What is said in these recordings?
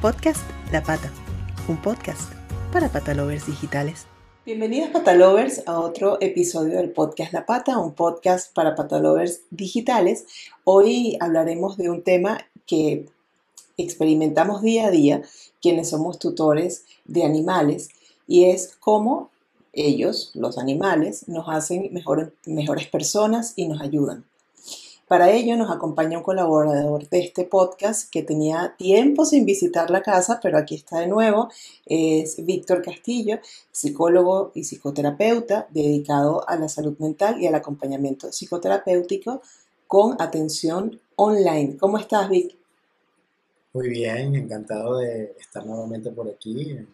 Podcast La Pata, un podcast para patalovers digitales. Bienvenidos patalovers a otro episodio del podcast La Pata, un podcast para patalovers digitales. Hoy hablaremos de un tema que experimentamos día a día quienes somos tutores de animales y es cómo ellos, los animales, nos hacen mejores personas y nos ayudan. Para ello nos acompaña un colaborador de este podcast que tenía tiempo sin visitar la casa, pero aquí está de nuevo. Es Víctor Castillo, psicólogo y psicoterapeuta dedicado a la salud mental y al acompañamiento psicoterapéutico con atención online. ¿Cómo estás, Vic? Muy bien, encantado de estar nuevamente por aquí en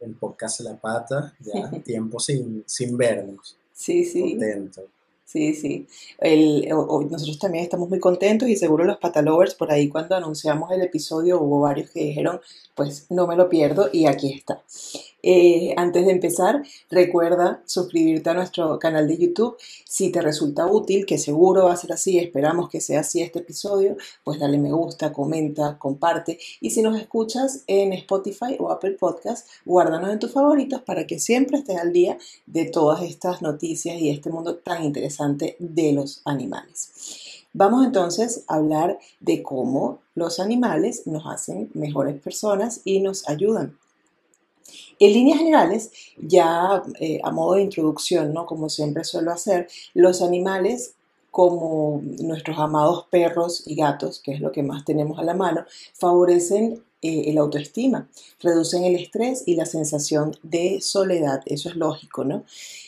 el podcast La Pata, ya tiempo sin, sin vernos. Sí, sí. Contento. Sí, sí. El, nosotros también estamos muy contentos y seguro los patalovers por ahí cuando anunciamos el episodio hubo varios que dijeron, pues no me lo pierdo y aquí está. Eh, antes de empezar, recuerda suscribirte a nuestro canal de YouTube. Si te resulta útil, que seguro va a ser así, esperamos que sea así este episodio, pues dale me gusta, comenta, comparte. Y si nos escuchas en Spotify o Apple Podcast, guárdanos en tus favoritos para que siempre estés al día de todas estas noticias y este mundo tan interesante de los animales. Vamos entonces a hablar de cómo los animales nos hacen mejores personas y nos ayudan. En líneas generales, ya eh, a modo de introducción, ¿no? como siempre suelo hacer, los animales como nuestros amados perros y gatos, que es lo que más tenemos a la mano, favorecen eh, el autoestima, reducen el estrés y la sensación de soledad, eso es lógico, ¿no?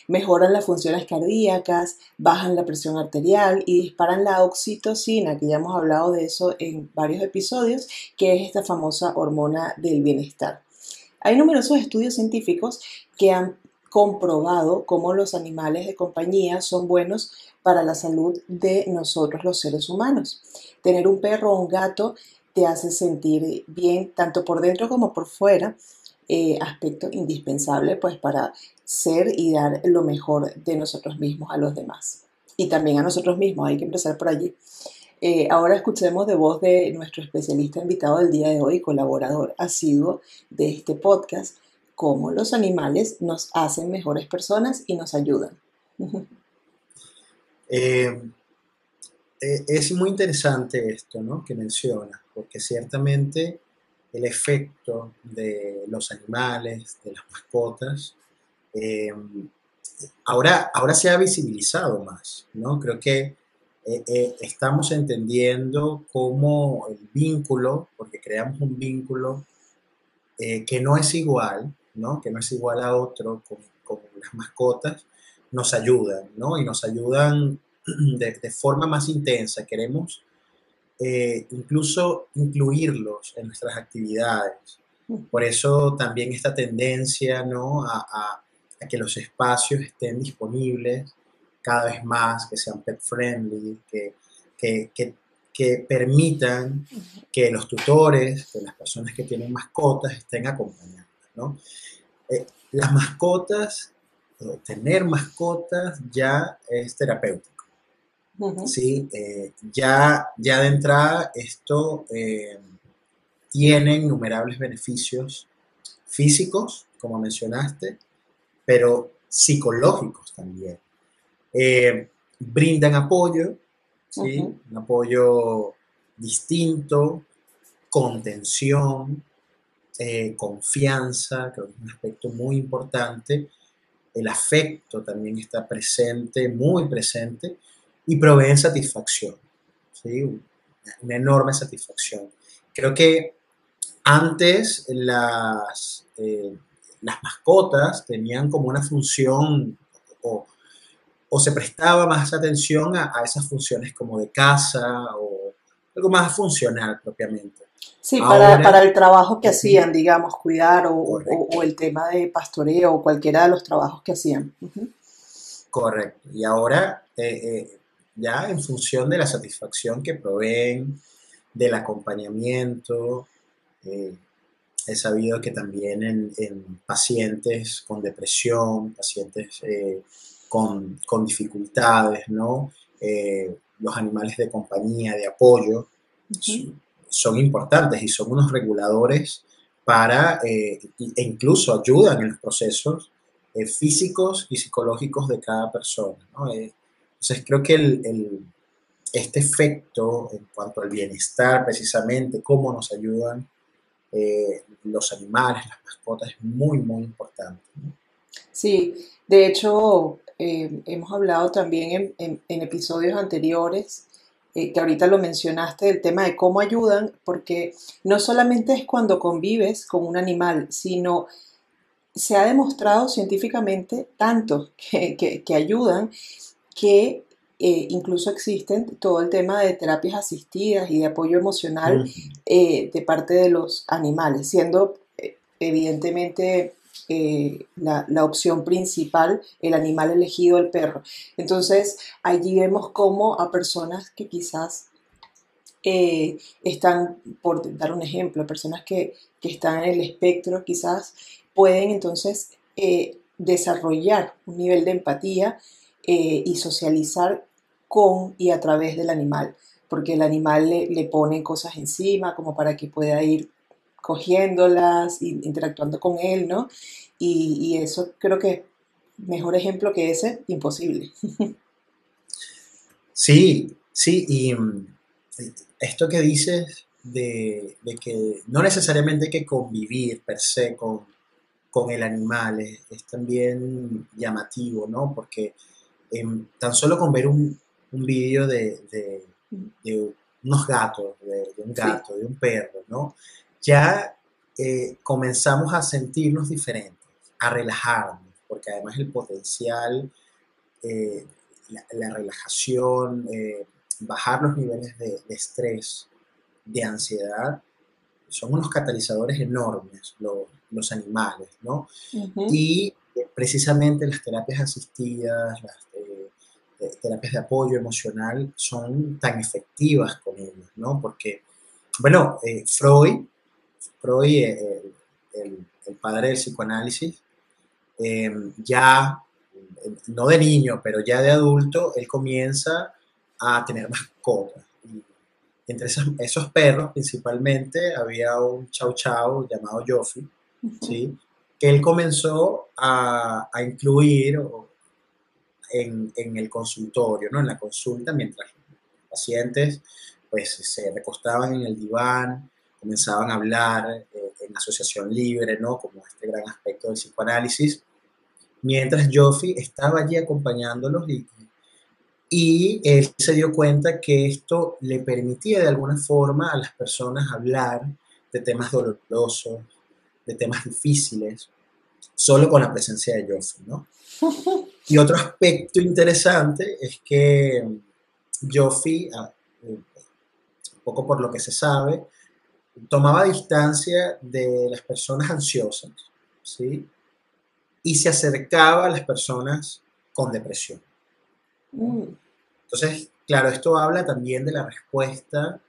Mejoran las funciones cardíacas, bajan la presión arterial y disparan la oxitocina, que ya hemos hablado de eso en varios episodios, que es esta famosa hormona del bienestar. Hay numerosos estudios científicos que han comprobado cómo los animales de compañía son buenos para la salud de nosotros los seres humanos. Tener un perro o un gato te hace sentir bien tanto por dentro como por fuera, eh, aspecto indispensable pues para ser y dar lo mejor de nosotros mismos a los demás. Y también a nosotros mismos, hay que empezar por allí. Eh, ahora escuchemos de voz de nuestro especialista invitado del día de hoy, colaborador asiduo de este podcast, cómo los animales nos hacen mejores personas y nos ayudan. Eh, eh, es muy interesante esto ¿no? que menciona, porque ciertamente el efecto de los animales, de las mascotas, ahora, ahora se ha visibilizado más. ¿no? Creo que eh, eh, estamos entendiendo cómo el vínculo, porque creamos un vínculo eh, que no es igual, ¿no? que no es igual a otro, como, las mascotas, nos ayudan, ¿no? Y nos ayudan de, forma más intensa. Queremos incluso incluirlos en nuestras actividades. Por eso también esta tendencia, ¿no? a que los espacios estén disponibles cada vez más, que sean pet friendly, que, que, permitan que los tutores, que las personas que tienen mascotas estén acompañadas. ¿no? Eh, las mascotas, tener mascotas ya es terapéutico. ¿sí? Eh, ya, ya de entrada esto eh, tiene innumerables beneficios físicos, como mencionaste, pero psicológicos también. Eh, brindan apoyo, ¿sí? un apoyo distinto, contención, eh, confianza, creo que es un aspecto muy importante. El afecto también está presente, muy presente, y proveen satisfacción, ¿sí? una enorme satisfacción. Creo que antes las, eh, las mascotas tenían como una función o, o se prestaba más atención a, esas funciones como de casa o algo más funcional propiamente. Sí, para, el trabajo que hacían, digamos, cuidar o, el tema de pastoreo o cualquiera de los trabajos que hacían. Correcto. Y ahora, eh, eh, ya en función de la satisfacción que proveen, del acompañamiento, eh, he sabido que también en, en, pacientes con depresión, pacientes con, dificultades, ¿no? Eh, los animales de compañía, de apoyo, son importantes y son unos reguladores para, eh, e incluso ayudan en los procesos eh, físicos y psicológicos de cada persona. entonces creo que el, este efecto en cuanto al bienestar, precisamente, cómo nos ayudan los animales, las mascotas, es muy, muy importante. Sí, de hecho, hemos hablado también en, en episodios anteriores eh, que ahorita lo mencionaste, el tema de cómo ayudan, porque no solamente es cuando convives con un animal, sino se ha demostrado científicamente tanto que, ayudan que eh, incluso existen todo el tema de terapias asistidas y de apoyo emocional eh, de parte de los animales, siendo evidentemente eh, la, opción principal, el animal elegido, el perro. Entonces, allí vemos cómo a personas que quizás eh, están, por dar un ejemplo, personas que, están en el espectro, quizás pueden entonces eh, desarrollar un nivel de empatía y socializar con y a través del animal, porque el animal le, le pone cosas encima como para que pueda ir cogiéndolas, interactuando con él, ¿no? Y, eso creo que mejor ejemplo que ese, imposible. Sí, sí, y mm, esto que dices de, que no necesariamente hay que convivir per se con, con el animal es, también llamativo, ¿no? Porque em, tan solo con ver un, un vídeo de, unos gatos, de, un gato, de un perro, ¿no? Ya eh, comenzamos a sentirnos diferentes, a relajarnos, porque además el potencial, eh, la, relajación, eh, bajar los niveles de, estrés, de ansiedad, son unos catalizadores enormes los, animales, ¿no? Y precisamente las terapias asistidas, las terapias de apoyo emocional son tan efectivas con ellos, ¿no? Porque, bueno, Freud Freud, eh, el, padre del psicoanálisis, eh, ya, no de niño, pero ya de adulto, él comienza a tener mascotas. Y entre esos, perros, principalmente, había un chau chau llamado Joffy, ¿sí? que él comenzó a, incluir en, en, el consultorio, ¿no? en la consulta, mientras los pacientes pues, se recostaban en el diván, comenzaban a hablar eh, en asociación libre, ¿no? Como este gran aspecto del psicoanálisis, mientras Joffy estaba allí acompañándolos y, y él se dio cuenta que esto le permitía de alguna forma a las personas hablar de temas dolorosos, de temas difíciles, solo con la presencia de Joffy, ¿no? Y otro aspecto interesante es que Joffy, ah, eh, un poco por lo que se sabe, tomaba distancia de las personas ansiosas, ¿sí? Y se acercaba a las personas con depresión. Mm. Entonces, claro, esto habla también de la respuesta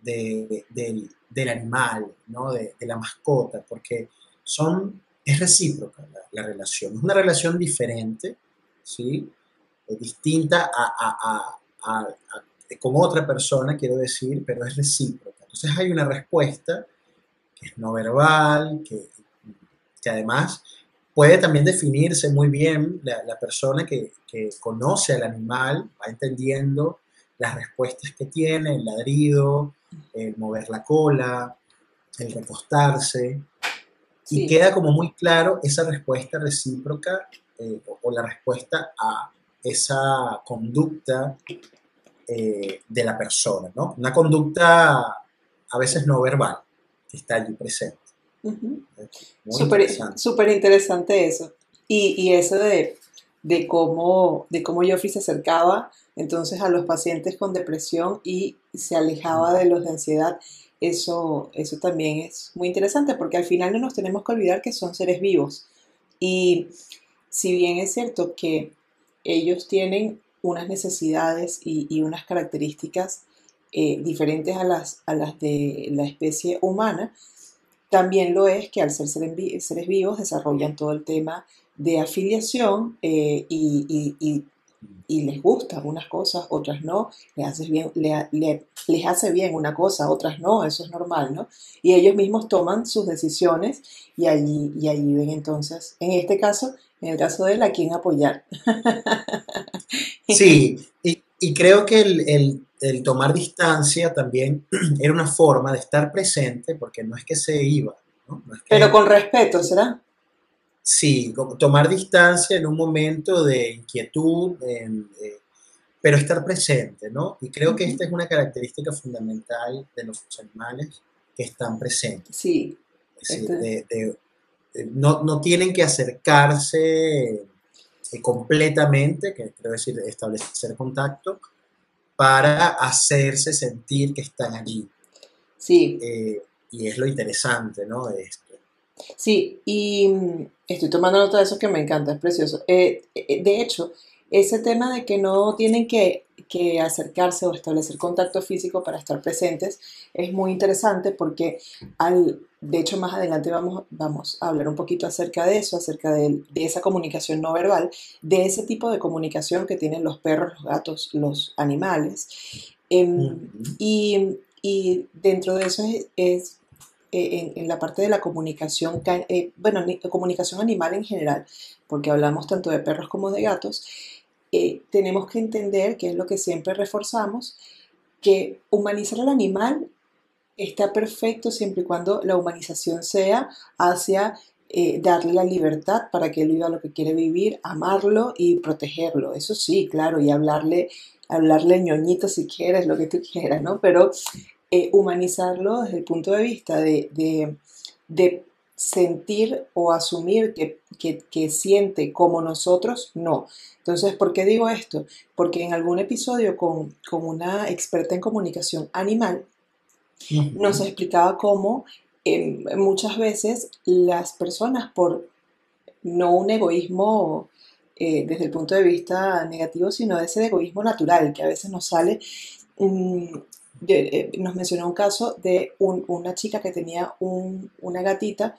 del, animal, ¿no? De, la mascota, porque son, es recíproca la, relación. Es una relación diferente, ¿sí? distinta a, con otra persona, quiero decir, pero es recíproca. Entonces hay una respuesta que es no verbal, que, que además puede también definirse muy bien la, persona que, conoce al animal, va entendiendo las respuestas que tiene, el ladrido, el mover la cola, el recostarse, y queda como muy claro esa respuesta recíproca eh, o, la respuesta a esa conducta eh, de la persona, ¿no? Una conducta a veces no verbal, que está allí presente. Súper interesante. eso. Y, eso de, cómo, de cómo Joffrey se acercaba entonces a los pacientes con depresión y se alejaba de los de ansiedad. Eso, eso también es muy interesante porque al final no nos tenemos que olvidar que son seres vivos. Y si bien es cierto que ellos tienen unas necesidades y, y unas características eh, diferentes a las, a las de la especie humana, también lo es que al ser seres vivos desarrollan todo el tema de afiliación eh, y, y les gusta unas cosas, otras no, les hace bien, les hace bien una cosa, otras no, eso es normal, ¿no? Y ellos mismos toman sus decisiones y allí, y allí ven entonces, en este caso, en el caso de él, a quién apoyar. Sí, y, creo que el, tomar distancia también era una forma de estar presente, porque no es que se iba, ¿no? Pero con respeto, ¿será? Sí, tomar distancia en un momento de inquietud, eh, pero estar presente, ¿no? Y creo que esta es una característica fundamental de los animales que están presentes. Sí. Este no, tienen que acercarse eh, completamente, que quiero decir, establecer contacto, para hacerse sentir que están allí. Sí. Eh, y es lo interesante, ¿no? De esto. Sí, y mm, estoy tomando nota de eso que me encanta, es precioso. Eh, eh, de hecho, ese tema de que no tienen que, acercarse o establecer contacto físico para estar presentes es muy interesante porque al, de hecho más adelante vamos, vamos a hablar un poquito acerca de eso, acerca de, esa comunicación no verbal, de ese tipo de comunicación que tienen los perros, los gatos, los animales. Em, y, dentro de eso es eh, en, la parte de la comunicación, eh, bueno, comunicación animal en general, porque hablamos tanto de perros como de gatos, eh, tenemos que entender, que es lo que siempre reforzamos, que humanizar al animal está perfecto siempre y cuando la humanización sea hacia darle la libertad para que él viva lo que quiere vivir, amarlo y protegerlo. Eso sí, claro, y hablarle, hablarle ñoñito si quieres, lo que tú quieras, ¿no? Pero eh, humanizarlo desde el punto de vista de, sentir o asumir que, siente como nosotros, no. Entonces, ¿por qué digo esto? Porque en algún episodio con, una experta en comunicación animal, nos explicaba cómo em, muchas veces las personas por no un egoísmo eh, desde el punto de vista negativo, sino de ese egoísmo natural que a veces nos sale, mm, eh, nos mencionó un caso de una chica que tenía una gatita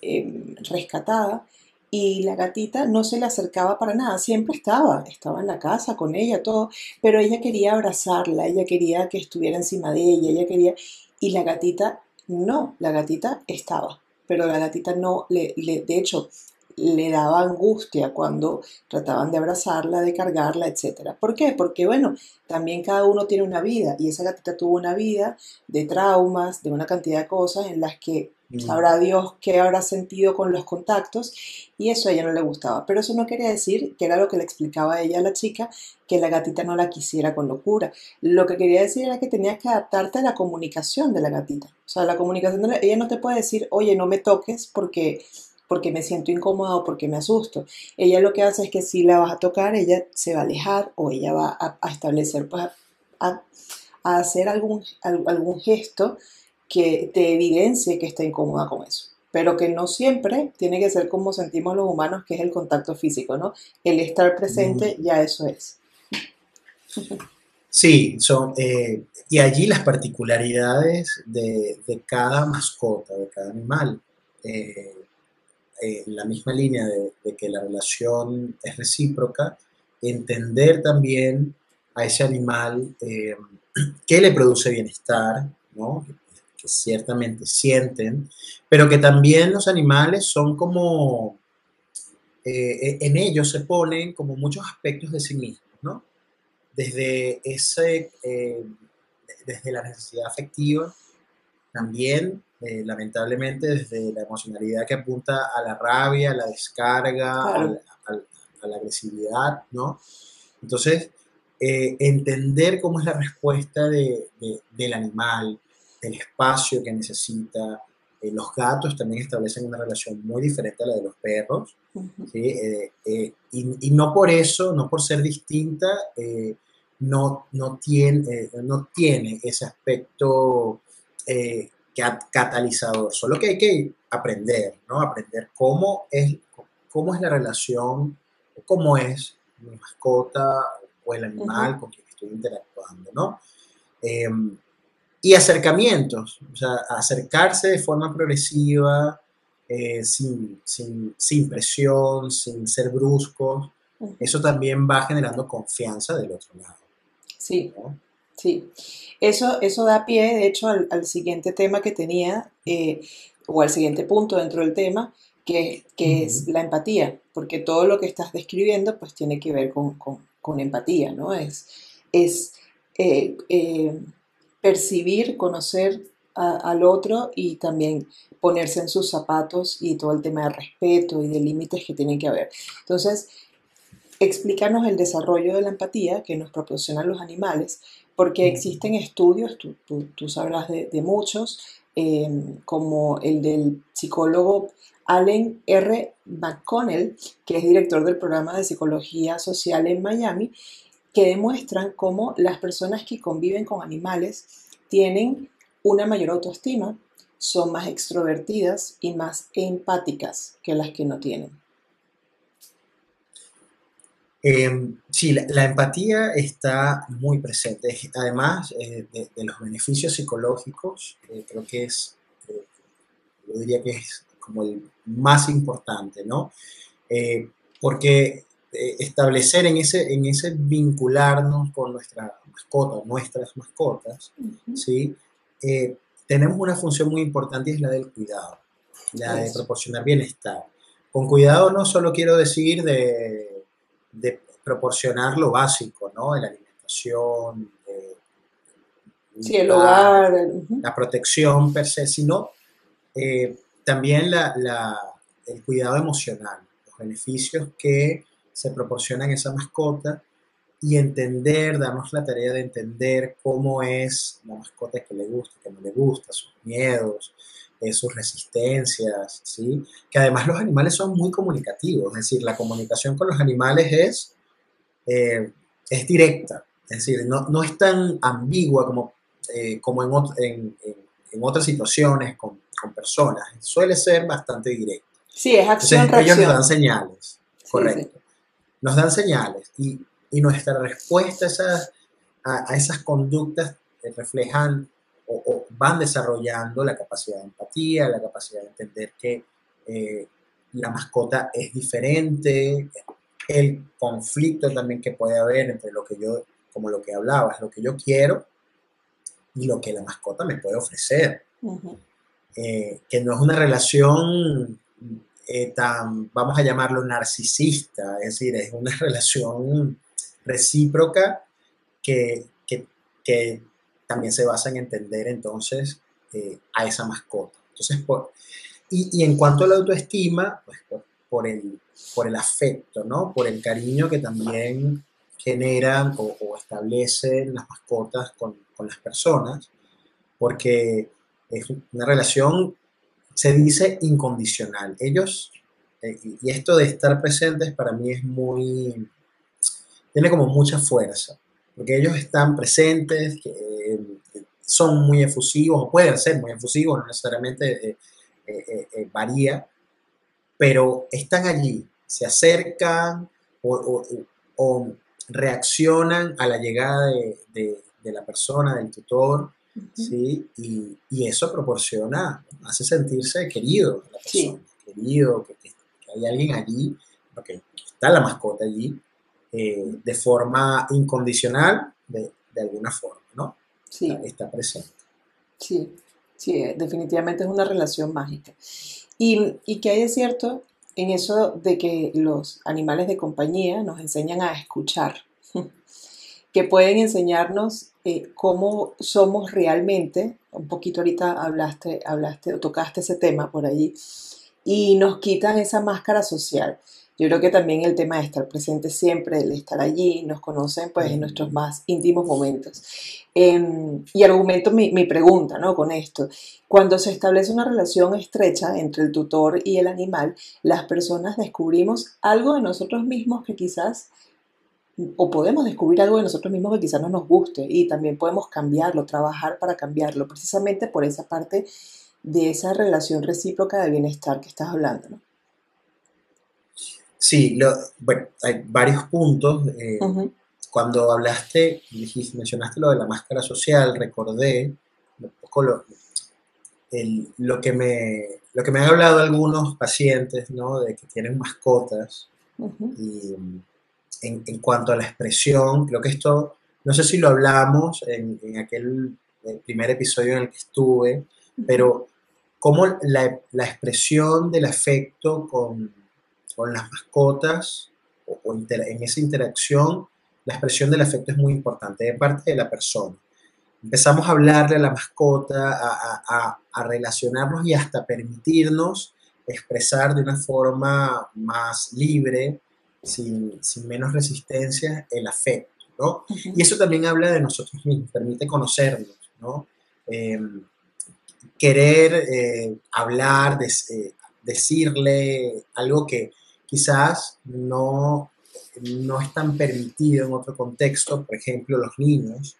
em, rescatada y la gatita no se le acercaba para nada, siempre estaba, estaba en la casa con ella, todo, pero ella quería abrazarla, ella quería que estuviera encima de ella, ella quería, y la gatita no, la gatita estaba, pero la gatita no, le, le de hecho, le daba angustia cuando trataban de abrazarla, de cargarla, etc. ¿Por qué? Porque, bueno, también cada uno tiene una vida y esa gatita tuvo una vida de traumas, de una cantidad de cosas en las que mm. sabrá Dios qué habrá sentido con los contactos y eso a ella no le gustaba. Pero eso no quería decir, que era lo que le explicaba a ella a la chica, que la gatita no la quisiera con locura. Lo que quería decir era que tenías que adaptarte a la comunicación de la gatita. O sea, la comunicación de la, ella no te puede decir, oye, no me toques porque porque me siento incómoda o porque me asusto. Ella lo que hace es que si la vas a tocar, ella se va a alejar o ella va a, establecer, pues, a, hacer algún, algún gesto que te evidencie que está incómoda con eso. Pero que no siempre tiene que ser como sentimos los humanos, que es el contacto físico, ¿no? El estar presente, mm. ya eso es. Sí, son, eh, y allí las particularidades de, cada mascota, de cada animal. Eh, en eh, la misma línea de, que la relación es recíproca, entender también a ese animal eh, que le produce bienestar, ¿no? que ciertamente sienten, pero que también los animales son como, eh, en ellos se ponen como muchos aspectos de sí mismos, ¿no? Desde, ese, desde la necesidad afectiva, también eh, lamentablemente desde la emocionalidad que apunta a la rabia, a la descarga, a, la agresividad, ¿no? Entonces, eh, entender cómo es la respuesta de, del animal, del espacio que necesita. Eh, los gatos también establecen una relación muy diferente a la de los perros, y, y, no por eso, no por ser distinta, no, no, tiene, no tiene ese aspecto catalizador, solo que hay que aprender, ¿no? Aprender cómo es, cómo es la relación, cómo es mi mascota o el animal con quien estoy interactuando, ¿no? Em, y acercamientos, o sea, acercarse de forma progresiva, eh, sin, sin, sin, presión, sin ser bruscos, eso también va generando confianza del otro lado. Sí, sí. Eso, eso da pie, de hecho, al, siguiente tema que tenía, eh, o al siguiente punto dentro del tema, que, que es la empatía, porque todo lo que estás describiendo pues tiene que ver con, con, empatía, ¿no? Es, es eh, eh, percibir, conocer al otro y también ponerse en sus zapatos y todo el tema de respeto y de límites que tienen que haber. Entonces, explícanos el desarrollo de la empatía que nos proporcionan los animales, porque existen estudios, tú, tú, sabrás de, muchos, em, como el del psicólogo Allen R. McConnell, que es director del programa de psicología social en Miami, que demuestran cómo las personas que conviven con animales tienen una mayor autoestima, son más extrovertidas y más empáticas que las que no tienen. Em, sí, la, empatía está muy presente. Además eh, de, los beneficios psicológicos, eh, creo que es, eh, yo diría que es como el más importante, ¿no? porque establecer en ese, en ese vincularnos con nuestra mascota, nuestras mascotas, ¿sí? tenemos una función muy importante y es la del cuidado, la de proporcionar bienestar. Con cuidado no solo quiero decir de, proporcionar lo básico, ¿no? De la alimentación, el hogar, la protección per se, sino eh, también el cuidado emocional, los beneficios que se proporcionan a esa mascota y entender, darnos la tarea de entender cómo es la mascota que le gusta, que no le gusta, sus miedos, eh, sus resistencias, ¿sí? Que además los animales son muy comunicativos, es decir, la comunicación con los animales es, eh, es directa, es decir, no, no, es tan ambigua como, eh, como en, en, en, otras situaciones con, con, personas, suele ser bastante directa. Sí, es acción Entonces, ellos nos dan señales, correcto. Nos dan señales y y nuestra respuesta a esas, a, esas conductas reflejan van desarrollando la capacidad de empatía, la capacidad de entender que eh, la mascota es diferente, el conflicto también que puede haber entre lo que yo, como lo que hablabas, lo que yo quiero y lo que la mascota me puede ofrecer. Eh, que no es una relación eh, tan, vamos a llamarlo narcisista, es decir, es una relación recíproca que, también se basa en entender entonces eh, a esa mascota. Entonces, y, en cuanto a la autoestima, pues por, el, por el afecto, ¿no? Por el cariño que también generan o, establecen las mascotas con, las personas, porque es una relación, se dice incondicional. Ellos, eh, y esto de estar presentes para mí es muy, tiene como mucha fuerza, porque ellos están presentes, que, son muy efusivos, o pueden ser muy efusivos, no necesariamente eh, eh, eh, varía, pero están allí, se acercan o, reaccionan a la llegada de, la persona, del tutor, ¿sí? Y, eso proporciona, hace sentirse querido la persona, querido, que, que, hay alguien allí, porque está la mascota allí, eh, de forma incondicional, de, alguna forma, ¿no? Sí. Está presente. Sí, sí, eh, definitivamente es una relación mágica. Y, y que hay de cierto en eso de que los animales de compañía nos enseñan a escuchar, que pueden enseñarnos eh, cómo somos realmente, un poquito ahorita hablaste, hablaste o tocaste ese tema por allí, y nos quitan esa máscara social. Yo creo que también el tema de estar presente siempre, el estar allí, nos conocen pues en nuestros más íntimos momentos. Em, y argumento mi, mi, pregunta ¿no? con esto. Cuando se establece una relación estrecha entre el tutor y el animal, las personas descubrimos algo de nosotros mismos que quizás, o podemos descubrir algo de nosotros mismos que quizás no nos guste y también podemos cambiarlo, trabajar para cambiarlo, precisamente por esa parte de esa relación recíproca de bienestar que estás hablando. Sí, bueno, hay varios puntos. Eh, cuando hablaste, dijiste, mencionaste lo de la máscara social, recordé un poco lo, lo, que me, lo que me han hablado algunos pacientes, ¿no? De que tienen mascotas y, en, en, cuanto a la expresión, creo que esto, no sé si lo hablamos en, en aquel primer episodio en el que estuve, pero cómo la, la expresión del afecto con, con las mascotas o, o en esa interacción, la expresión del afecto es muy importante de parte de la persona. Empezamos a hablarle a la mascota, a, a, a relacionarnos y hasta permitirnos expresar de una forma más libre, sin, sin menos resistencia, el afecto. ¿no? Uh -huh. Y eso también habla de nosotros mismos, permite conocernos, ¿no? Eh, querer eh, hablar, de, eh, decirle algo que quizás no, no es tan permitido en otro contexto, por ejemplo, los niños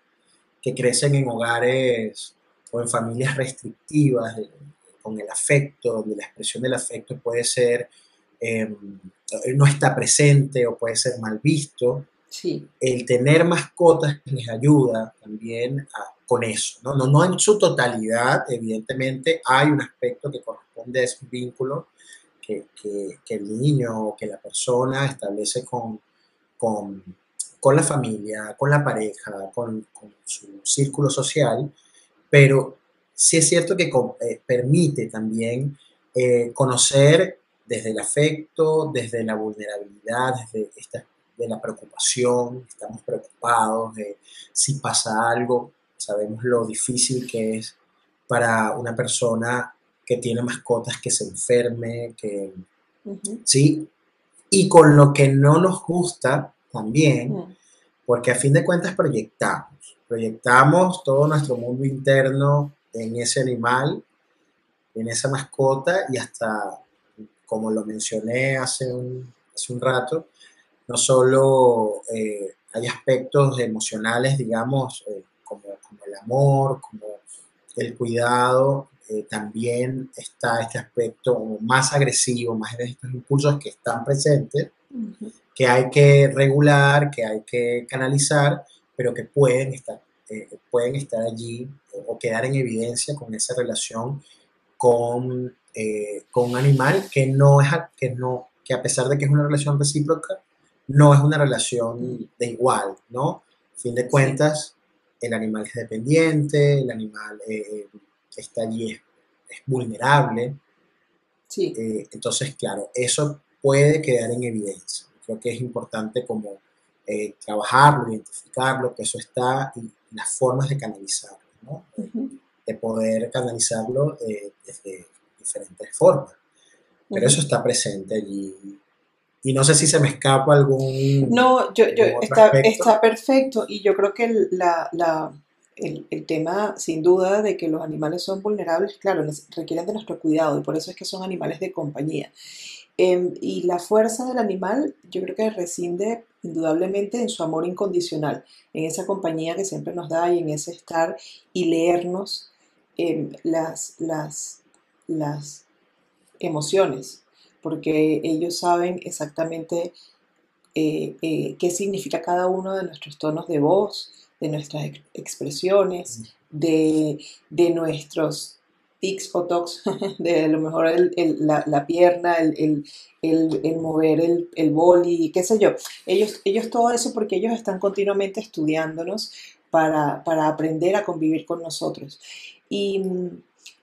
que crecen en hogares o en familias restrictivas, con el afecto, donde la expresión del afecto puede ser, eh, no está presente o puede ser mal visto. Sí. El tener mascotas les ayuda también a, con eso, ¿no? ¿no? No en su totalidad, evidentemente hay un aspecto que corresponde a ese vínculo que, que, que el niño o que la persona establece con, con, con la familia, con la pareja, con, con, su círculo social, pero sí es cierto que eh, permite también eh, conocer desde el afecto, desde la vulnerabilidad, desde esta, de la preocupación, estamos preocupados de si pasa algo, sabemos lo difícil que es para una persona que tiene mascotas que se enferme, que, uh -huh. ¿sí? Y con lo que no nos gusta también, uh -huh. porque a fin de cuentas proyectamos, proyectamos todo nuestro mundo interno en ese animal, en esa mascota y hasta, como lo mencioné hace un, hace un rato, no solo eh, hay aspectos emocionales, digamos, eh, como, como, el amor, como el cuidado, eh, también está este aspecto más agresivo, más de estos impulsos que están presentes, uh -huh. que hay que regular, que hay que canalizar, pero que pueden estar, eh, pueden estar allí o quedar en evidencia con esa relación con, eh, con un animal que no es que no que a pesar de que es una relación recíproca no es una relación de igual no a fin de cuentas el animal es dependiente el animal eh, está allí es, es vulnerable sí. Eh, entonces claro eso puede quedar en evidencia creo que es importante como eh, trabajarlo identificarlo que eso está y las formas de canalizarlo ¿no? Uh -huh. De poder canalizarlo eh, desde diferentes formas. Pero uh -huh. eso está presente allí. Y no sé si se me escapa algún. No, yo, yo está, está, perfecto. Y yo creo que la, la, el, tema, sin duda, de que los animales son vulnerables, claro, requieren de nuestro cuidado. Y por eso es que son animales de compañía. Eh, y la fuerza del animal, yo creo que rescinde indudablemente en su amor incondicional, en esa compañía que siempre nos da y en ese estar y leernos eh, las, las, las emociones, porque ellos saben exactamente eh, eh, qué significa cada uno de nuestros tonos de voz, de nuestras ex expresiones, de, de nuestros tics o tocs, de a lo mejor la, la, pierna, el, el mover el, el boli, qué sé yo. Ellos, ellos todo eso porque ellos están continuamente estudiándonos para, para aprender a convivir con nosotros. Y,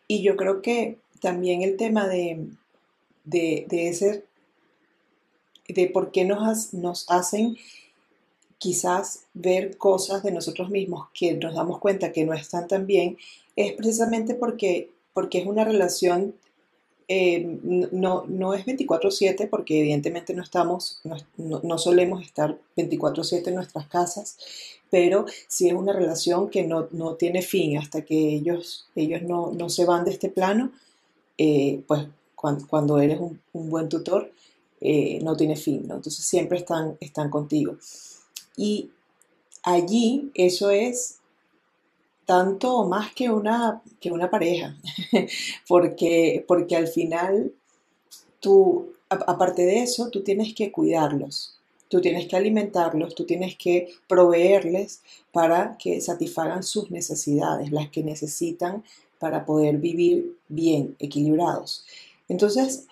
y, yo creo que también el tema de, de, de ese, de por qué nos, nos hacen quizás ver cosas de nosotros mismos que nos damos cuenta que no están tan bien, es precisamente porque porque es una relación, eh, no, no es 24/7, porque evidentemente no estamos, no, no solemos estar 24/7 en nuestras casas, pero sí es una relación que no, no tiene fin hasta que ellos, ellos no, se van de este plano, eh, pues cuando, cuando, eres un, un buen tutor, eh, no tiene fin. Entonces siempre están, están contigo. Y allí eso es tanto más que una, que una pareja, porque, porque al final tú, aparte de eso, tú tienes que cuidarlos, tú tienes que alimentarlos, tú tienes que proveerles para que satisfagan sus necesidades, las que necesitan para poder vivir bien, equilibrados. Entonces,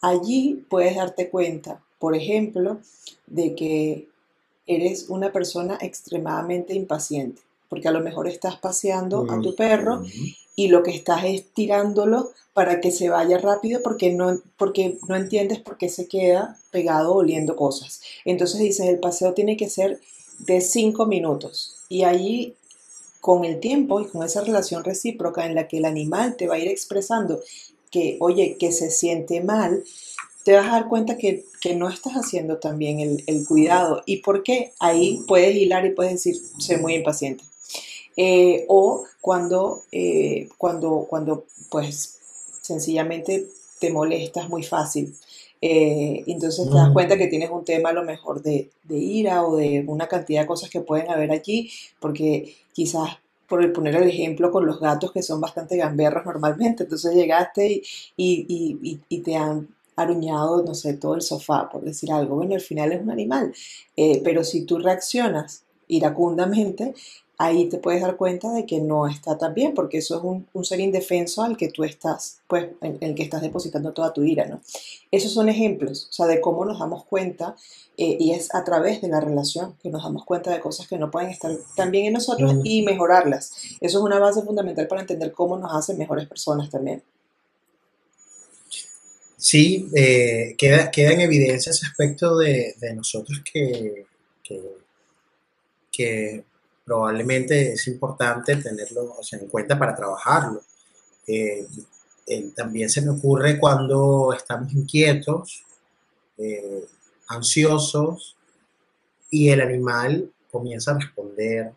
allí puedes darte cuenta, por ejemplo, de que eres una persona extremadamente impaciente, porque a lo mejor estás paseando a tu perro y lo que estás es tirándolo para que se vaya rápido porque no, porque no entiendes por qué se queda pegado oliendo cosas. Entonces dices, el paseo tiene que ser de cinco minutos y ahí con el tiempo y con esa relación recíproca en la que el animal te va a ir expresando que, oye, que se siente mal, te vas a dar cuenta que, no estás haciendo también el, el, cuidado. ¿Y por qué? Ahí puedes hilar y puedes decir, soy muy impaciente. Eh, o cuando, eh, cuando, cuando, pues, sencillamente te molestas muy fácil. Eh, entonces te das cuenta que tienes un tema a lo mejor de, de, ira o de una cantidad de cosas que pueden haber allí, porque quizás por poner el ejemplo con los gatos que son bastante gamberros normalmente, entonces llegaste y, y, y, y te han aruñado, no sé, todo el sofá, por decir algo. Bueno, al final es un animal, pero si tú reaccionas iracundamente, ahí te puedes dar cuenta de que no está tan bien, porque eso es un, ser indefenso al que tú estás, pues, en, el que estás depositando toda tu ira, ¿no? Esos son ejemplos, o sea, de cómo nos damos cuenta, eh, y es a través de la relación que nos damos cuenta de cosas que no pueden estar tan bien en nosotros y mejorarlas. Eso es una base fundamental para entender cómo nos hacen mejores personas también. Sí, eh, queda, queda en evidencia ese aspecto de, nosotros que, que probablemente es importante tenerlo en cuenta para trabajarlo. Eh, eh, también se me ocurre cuando estamos inquietos, eh, ansiosos, y el animal comienza a responder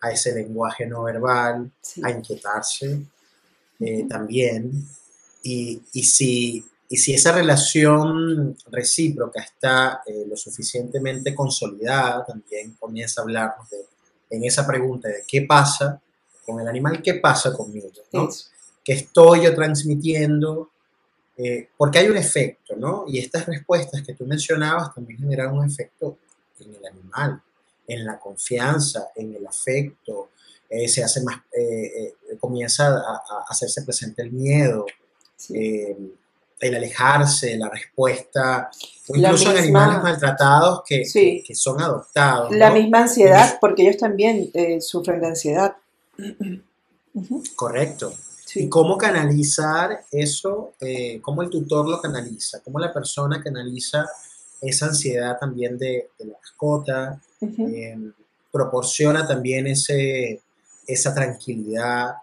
a ese lenguaje no verbal, a inquietarse también. Y, y, si, y si esa relación recíproca está lo suficientemente consolidada, también comienza a hablarnos de en esa pregunta de qué pasa con el animal, qué pasa conmigo, ¿no? ¿Qué estoy yo transmitiendo? Eh, porque hay un efecto, ¿no? Y estas respuestas que tú mencionabas también generan un efecto en el animal, en la confianza, en el afecto, eh, se hace más, eh, comienza a, hacerse presente el miedo, el alejarse, la respuesta, incluso en animales maltratados que, que, son adoptados. La misma ansiedad, porque ellos también eh, sufren de ansiedad. Correcto. Y cómo canalizar eso, eh, cómo el tutor lo canaliza, cómo la persona canaliza esa ansiedad también de, la mascota, em, proporciona también ese, esa tranquilidad,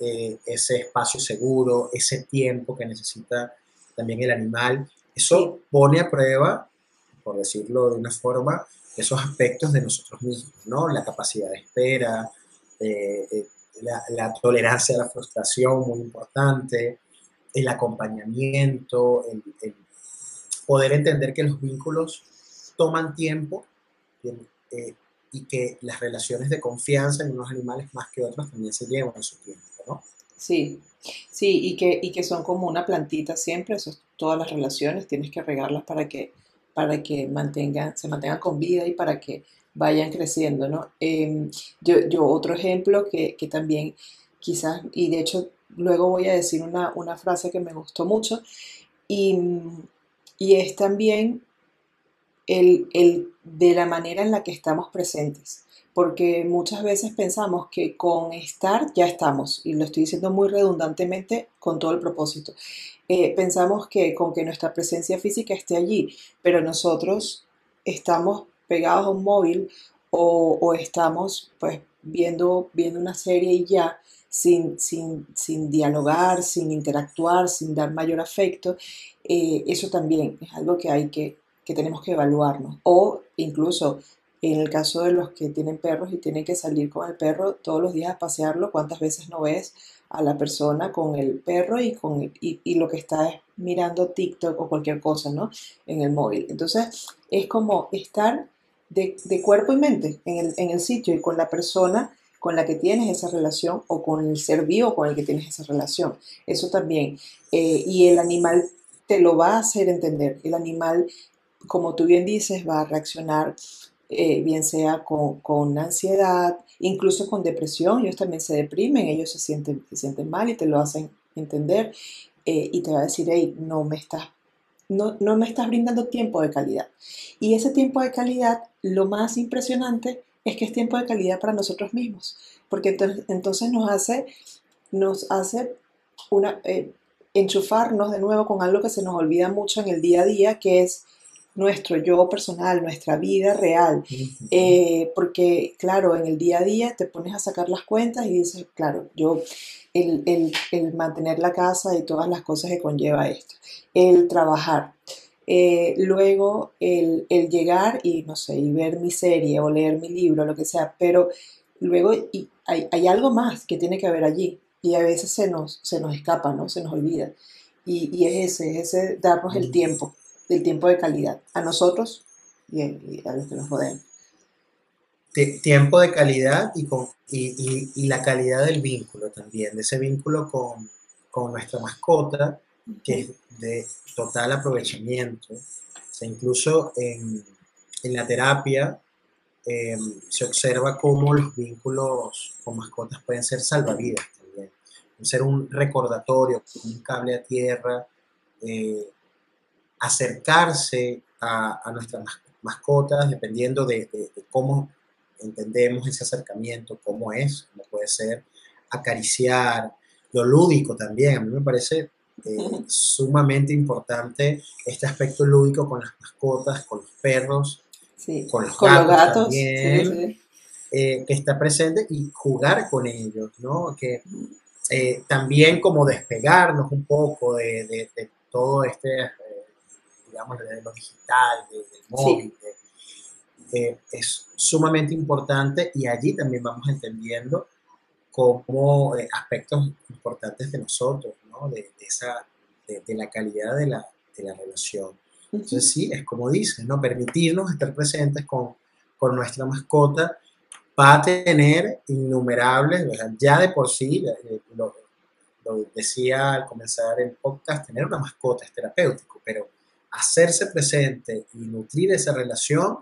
eh, ese espacio seguro, ese tiempo que necesita también el animal. Eso pone a prueba, por decirlo de una forma, esos aspectos de nosotros mismos, ¿no? La capacidad de espera, eh, eh, la, tolerancia a la frustración, muy importante, el acompañamiento, el, poder entender que los vínculos toman tiempo y que las relaciones de confianza en unos animales más que otros también se llevan su tiempo, Sí, sí, y que, y que son como una plantita siempre, eso todas las relaciones, tienes que regarlas para que, para que mantengan, se mantengan con vida y para que vayan creciendo, ¿no? Em, yo, yo, otro ejemplo que, que, también quizás, y de hecho luego voy a decir una, una frase que me gustó mucho, y, y es también el, el, de la manera en la que estamos presentes porque muchas veces pensamos que con estar ya estamos, y lo estoy diciendo muy redundantemente con todo el propósito. Eh, pensamos que con que nuestra presencia física esté allí, pero nosotros estamos pegados a un móvil o, estamos pues viendo, viendo una serie y ya, sin, sin, sin, dialogar, sin interactuar, sin dar mayor afecto, eh, eso también es algo que hay que, que tenemos que evaluarnos. O incluso en el caso de los que tienen perros y tienen que salir con el perro todos los días a pasearlo, ¿cuántas veces no ves a la persona con el perro y, con, y, lo que está mirando TikTok o cualquier cosa, ¿no? En el móvil. Entonces, es como estar de, cuerpo y mente en el, en el sitio y con la persona con la que tienes esa relación o con el ser vivo con el que tienes esa relación. Eso también. Eh, y el animal te lo va a hacer entender. El animal, como tú bien dices, va a reaccionar eh, bien sea con, ansiedad, incluso con depresión, ellos también se deprimen, ellos se sienten, se sienten mal y te lo hacen entender eh, y te va a decir, hey, no me estás no, no me estás brindando tiempo de calidad. Y ese tiempo de calidad, lo más impresionante es que es tiempo de calidad para nosotros mismos, porque entonces, entonces nos hace, nos hace una, eh, enchufarnos de nuevo con algo que se nos olvida mucho en el día a día, que es nuestro yo personal, nuestra vida real. Eh, porque, claro, en el día a día te pones a sacar las cuentas y dices, claro, yo, el, el, el mantener la casa y todas las cosas que conlleva esto, el trabajar. Eh, luego el, el, llegar y no sé, y ver mi serie o leer mi libro, lo que sea, pero luego y hay, hay, algo más que tiene que haber allí y a veces se nos, se nos escapa, ¿no? Se nos olvida. Y, y es ese, es ese darnos el tiempo del tiempo de calidad a nosotros y, a los que nos rodean. Tiempo de calidad y, con, y, y, la calidad del vínculo también, de ese vínculo con, con nuestra mascota, que es de total aprovechamiento. O sea, incluso en, en la terapia eh, se observa cómo los vínculos con mascotas pueden ser salvavidas también. Pueden ser un recordatorio, un cable a tierra, eh, acercarse a, a nuestras mascotas, dependiendo de, de, de, cómo entendemos ese acercamiento, cómo es, cómo puede ser, acariciar, lo lúdico también. A mí me parece eh, sumamente importante este aspecto lúdico con las mascotas, con los perros, sí. con los con gatos, los gatos también, sí, sí. eh, que está presente y jugar con ellos, ¿no? Que eh, también como despegarnos un poco de, de, de todo este digamos, de lo digital, de, del móvil. Sí. Eh, es sumamente importante y allí también vamos entendiendo como eh, aspectos importantes de nosotros, ¿no? de, de, esa, de, de la calidad de la, de la relación. Entonces sí, es como dices, ¿no? permitirnos estar presentes con, con nuestra mascota va a tener innumerables, o sea, ya de por sí, eh, lo, lo decía al comenzar el podcast, tener una mascota es terapéutico, pero hacerse presente y nutrir esa relación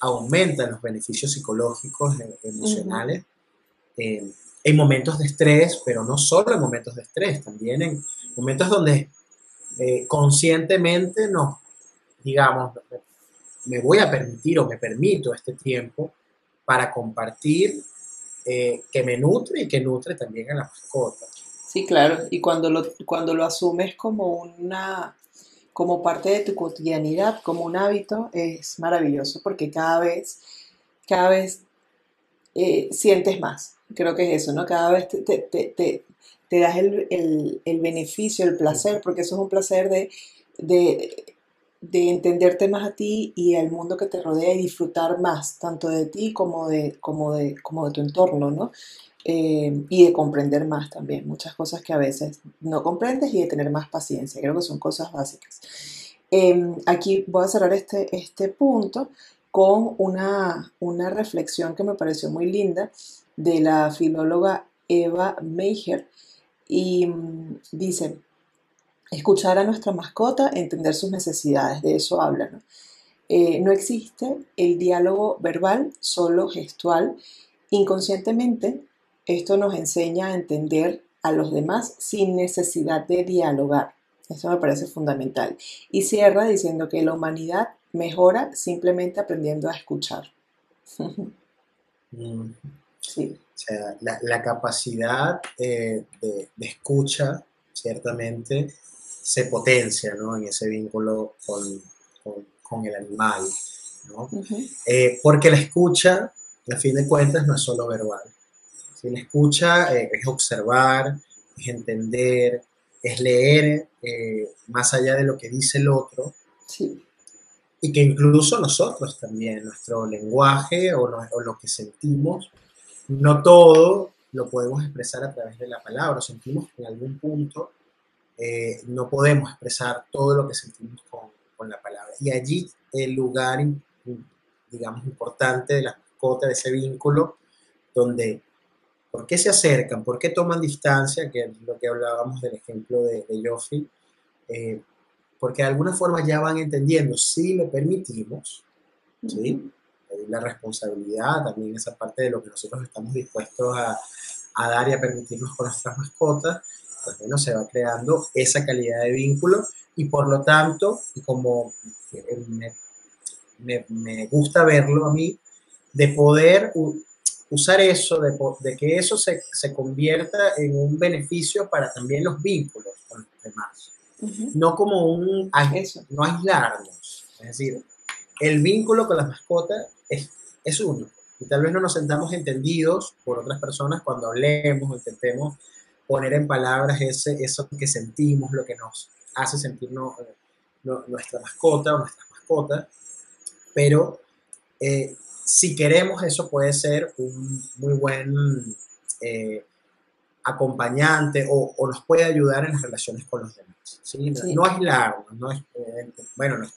aumenta los beneficios psicológicos, e emocionales, uh -huh. eh, en momentos de estrés, pero no solo en momentos de estrés, también en momentos donde eh, conscientemente nos, digamos, me voy a permitir o me permito este tiempo para compartir eh, que me nutre y que nutre también a la mascota. Sí, claro, y cuando lo, cuando lo asumes como una como parte de tu cotidianidad, como un hábito, es maravilloso porque cada vez, cada vez eh, sientes más. Creo que es eso, ¿no? Cada vez te, te, te, te das el, el, el, beneficio, el placer, porque eso es un placer de, de, de, entenderte más a ti y al mundo que te rodea y disfrutar más, tanto de ti como de, como de, como de tu entorno, ¿no? Eh, y de comprender más también, muchas cosas que a veces no comprendes y de tener más paciencia, creo que son cosas básicas. Eh, aquí voy a cerrar este, este punto con una, una reflexión que me pareció muy linda de la filóloga Eva Meijer y um, dice, escuchar a nuestra mascota, entender sus necesidades, de eso habla. ¿no? Eh, no existe el diálogo verbal, solo gestual. Inconscientemente esto nos enseña a entender a los demás sin necesidad de dialogar. Eso me parece fundamental. Y cierra diciendo que la humanidad mejora simplemente aprendiendo a escuchar. Mm. Sí. O sea, la, la capacidad eh, de, de, escucha ciertamente se potencia ¿no? en ese vínculo con, con, con el animal. ¿no? Uh -huh. eh, porque la escucha, a fin de cuentas, no es solo verbal. ¿Sí? La escucha eh, es observar, es entender, es leer eh, más allá de lo que dice el otro. Sí. Y que incluso nosotros también, nuestro lenguaje o, no, o lo que sentimos, no todo lo podemos expresar a través de la palabra. Sentimos que en algún punto eh, no podemos expresar todo lo que sentimos con, con, la palabra. Y allí el lugar, digamos, importante de la mascota, de ese vínculo, donde, ¿por qué se acercan? ¿Por qué toman distancia? Que es lo que hablábamos del ejemplo de, de Joffrey. Eh, porque de alguna forma ya van entendiendo, si lo permitimos, ¿sí? la responsabilidad, también esa parte de lo que nosotros estamos dispuestos a, a dar y a permitirnos con nuestras mascotas, pues bueno, se va creando esa calidad de vínculo y por lo tanto, como me, me, gusta verlo a mí, de poder usar eso, de, de que eso se, se, convierta en un beneficio para también los vínculos con los demás. No como un no aislarnos. Es decir, el vínculo con las mascotas es, es uno. Y tal vez no nos sentamos entendidos por otras personas cuando hablemos o intentemos poner en palabras ese, eso que sentimos, lo que nos hace sentirnos eh, nuestra mascota o nuestras mascotas. Pero eh, si queremos, eso puede ser un muy buen eh, acompañante o, nos puede ayudar en las relaciones con los demás. ¿sí? No, aislarnos, no es, bueno, el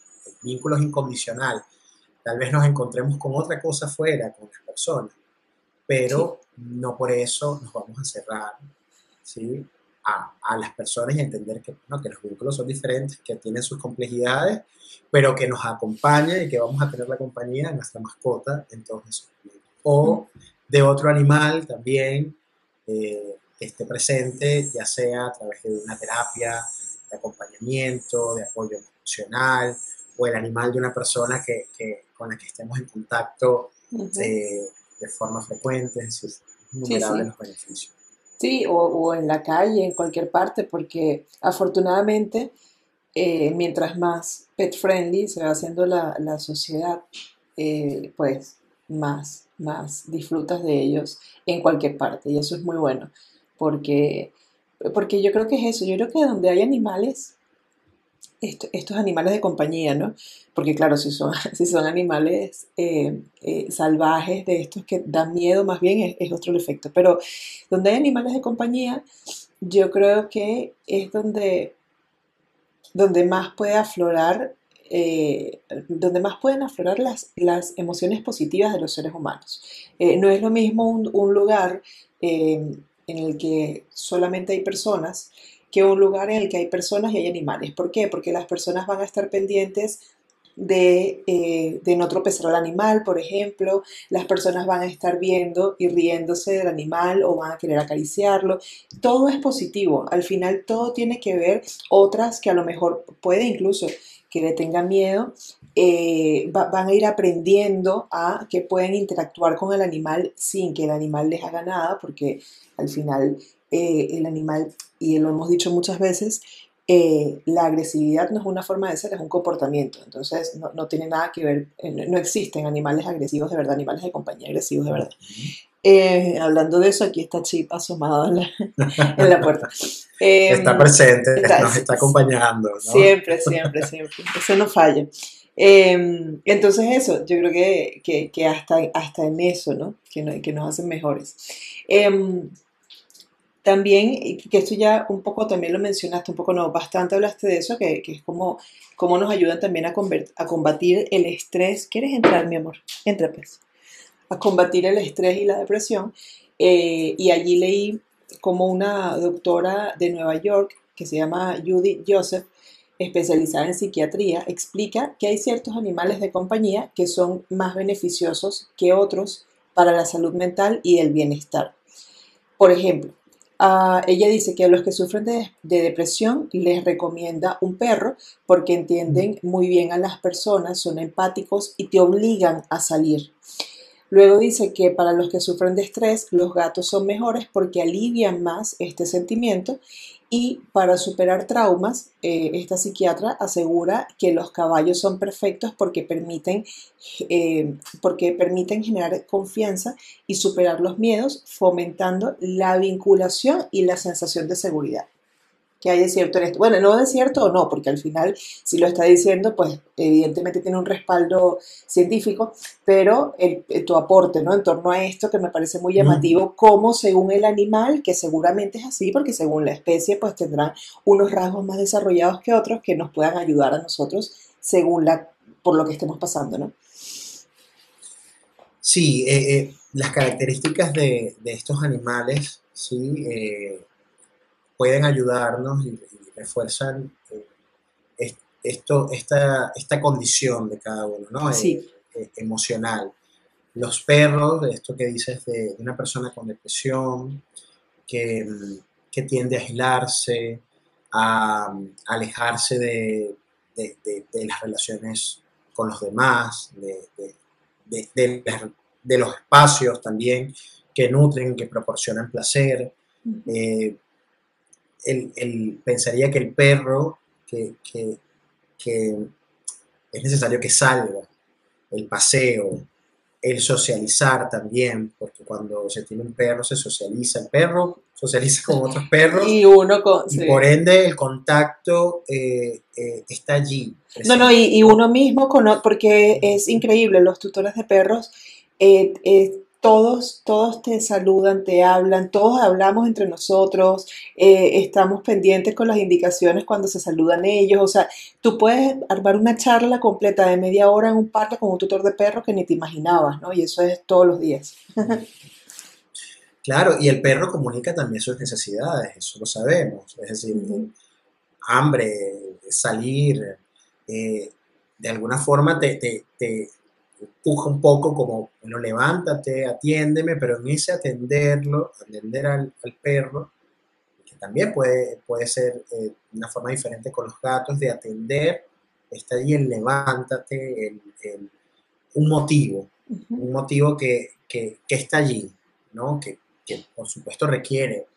vínculo es incondicional. Tal vez nos encontremos con otra cosa fuera, con las personas, pero no por eso nos vamos a cerrar ¿sí? A, a, las personas y entender que, no, que los vínculos son diferentes, que tienen sus complejidades, pero que nos acompaña y que vamos a tener la compañía de nuestra mascota en todos esos O de otro animal también eh, que esté presente, ya sea a través de una terapia de acompañamiento, de apoyo emocional, o el animal de una persona que, que con la que estemos en contacto eh, de forma frecuente, es decir, innumerables los beneficios. Sí, o, en la calle, en cualquier parte, porque afortunadamente, eh, mientras más pet friendly se va haciendo la, sociedad, eh, pues más, más disfrutas de ellos en cualquier parte. Y eso es muy bueno, porque, porque yo creo que es eso. Yo creo que donde hay animales, estos animales de compañía, ¿no? Porque claro, si son, si son animales eh, eh, salvajes, de estos que dan miedo, más bien es, otro efecto. Pero donde hay animales de compañía, yo creo que es donde, donde más puede aflorar, eh, donde más pueden aflorar las, las emociones positivas de los seres humanos. no es lo mismo un lugar en el que solamente hay personas, que un lugar en el que hay personas y hay animales. ¿Por qué? Porque las personas van a estar pendientes de, eh, de, no tropezar al animal, por ejemplo, las personas van a estar viendo y riéndose del animal o van a querer acariciarlo. Todo es positivo, al final todo tiene que ver, otras que a lo mejor puede incluso que le tengan miedo, eh, van a ir aprendiendo a que pueden interactuar con el animal sin que el animal les haga nada, porque al final eh, el animal, y lo hemos dicho muchas veces, eh, la agresividad no es una forma de ser, es un comportamiento. Entonces, no, tiene nada que ver, eh, no existen animales agresivos de verdad, animales de compañía agresivos de verdad. hablando de eso, aquí está Chip asomado en la, puerta. está presente, nos está acompañando. Siempre, siempre, siempre. Eso no falla. Em, entonces eso, yo creo que, que, hasta, hasta en eso, ¿no? Que, que nos hacen mejores. También, que esto ya un poco también lo mencionaste, un poco no, bastante hablaste de eso, que, es como cómo nos ayudan también a, a combatir el estrés. ¿Quieres entrar, mi amor? Entra, pues. A combatir el estrés y la depresión. Eh, y allí leí como una doctora de Nueva York, que se llama Judy Joseph, especializada en psiquiatría, explica que hay ciertos animales de compañía que son más beneficiosos que otros para la salud mental y el bienestar. Por ejemplo, Ah, ella dice que a los que sufren de, depresión les recomienda un perro porque entienden muy bien a las personas, son empáticos y te obligan a salir. Luego dice que para los que sufren de estrés, los gatos son mejores porque alivian más este sentimiento y para superar traumas, eh, esta psiquiatra asegura que los caballos son perfectos porque permiten, eh, porque permiten generar confianza y superar los miedos, fomentando la vinculación y la sensación de seguridad que hay de cierto en esto. Bueno, no de cierto o no, porque al final, si lo está diciendo, pues evidentemente tiene un respaldo científico, pero el, tu aporte ¿no? en torno a esto que me parece muy llamativo, como según el animal, que seguramente es así, porque según la especie, pues tendrán unos rasgos más desarrollados que otros que nos puedan ayudar a nosotros según la, por lo que estemos pasando, ¿no? Sí, eh, eh, las características de, de, estos animales, sí, eh, pueden ayudarnos y, refuerzan eh, esto, esta, esta condición de cada uno, ¿no? Sí. Eh, eh, emocional. Los perros, esto que dices de, una persona con depresión, que, que, tiende a aislarse, a, alejarse de, las relaciones con los demás, de, los espacios también que nutren, que proporcionan placer. Eh, el, pensaría que el perro, que, es necesario que salga, el paseo, el socializar también, porque cuando se tiene un perro se socializa, el perro socializa con otros perros y uno con, por ende el contacto eh, eh, está allí. No, no, y, uno mismo, porque es increíble, los tutores de perros eh, todos, todos te saludan, te hablan, todos hablamos entre nosotros, eh, estamos pendientes con las indicaciones cuando se saludan ellos, o sea, tú puedes armar una charla completa de media hora en un parque con un tutor de perro que ni te imaginabas, ¿no? Y eso es todos los días. Claro, y el perro comunica también sus necesidades, eso lo sabemos, es decir, hambre, salir, eh, de alguna forma te, te empuja un poco como, bueno, levántate, atiéndeme, pero en ese atenderlo, atender al, perro, que también puede, puede ser eh, una forma diferente con los gatos de atender, está ahí el levántate, un motivo, un motivo que, está allí, ¿no? Que, por supuesto requiere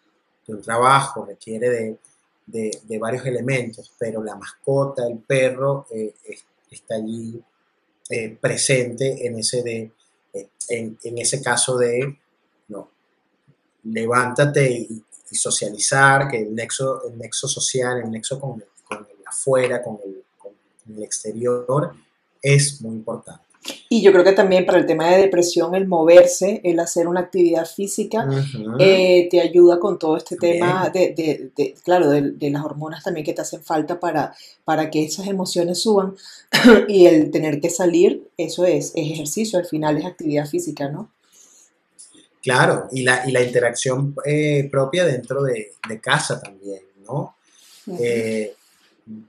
de un trabajo, requiere de, varios elementos, pero la mascota, el perro, eh, está allí eh, presente en ese, de, eh, en, ese caso de no, levántate y, socializar, que el nexo, el nexo social, el nexo con, con el afuera, con el, con el exterior, es muy importante. Y yo creo que también para el tema de depresión, el moverse, el hacer una actividad física, eh, te ayuda con todo este tema de, de, claro, de, las hormonas también que te hacen falta para, para que esas emociones suban. y el tener que salir, eso es, es ejercicio, al final es actividad física, ¿no? Claro, y la, y la interacción eh, propia dentro de, casa también, ¿no?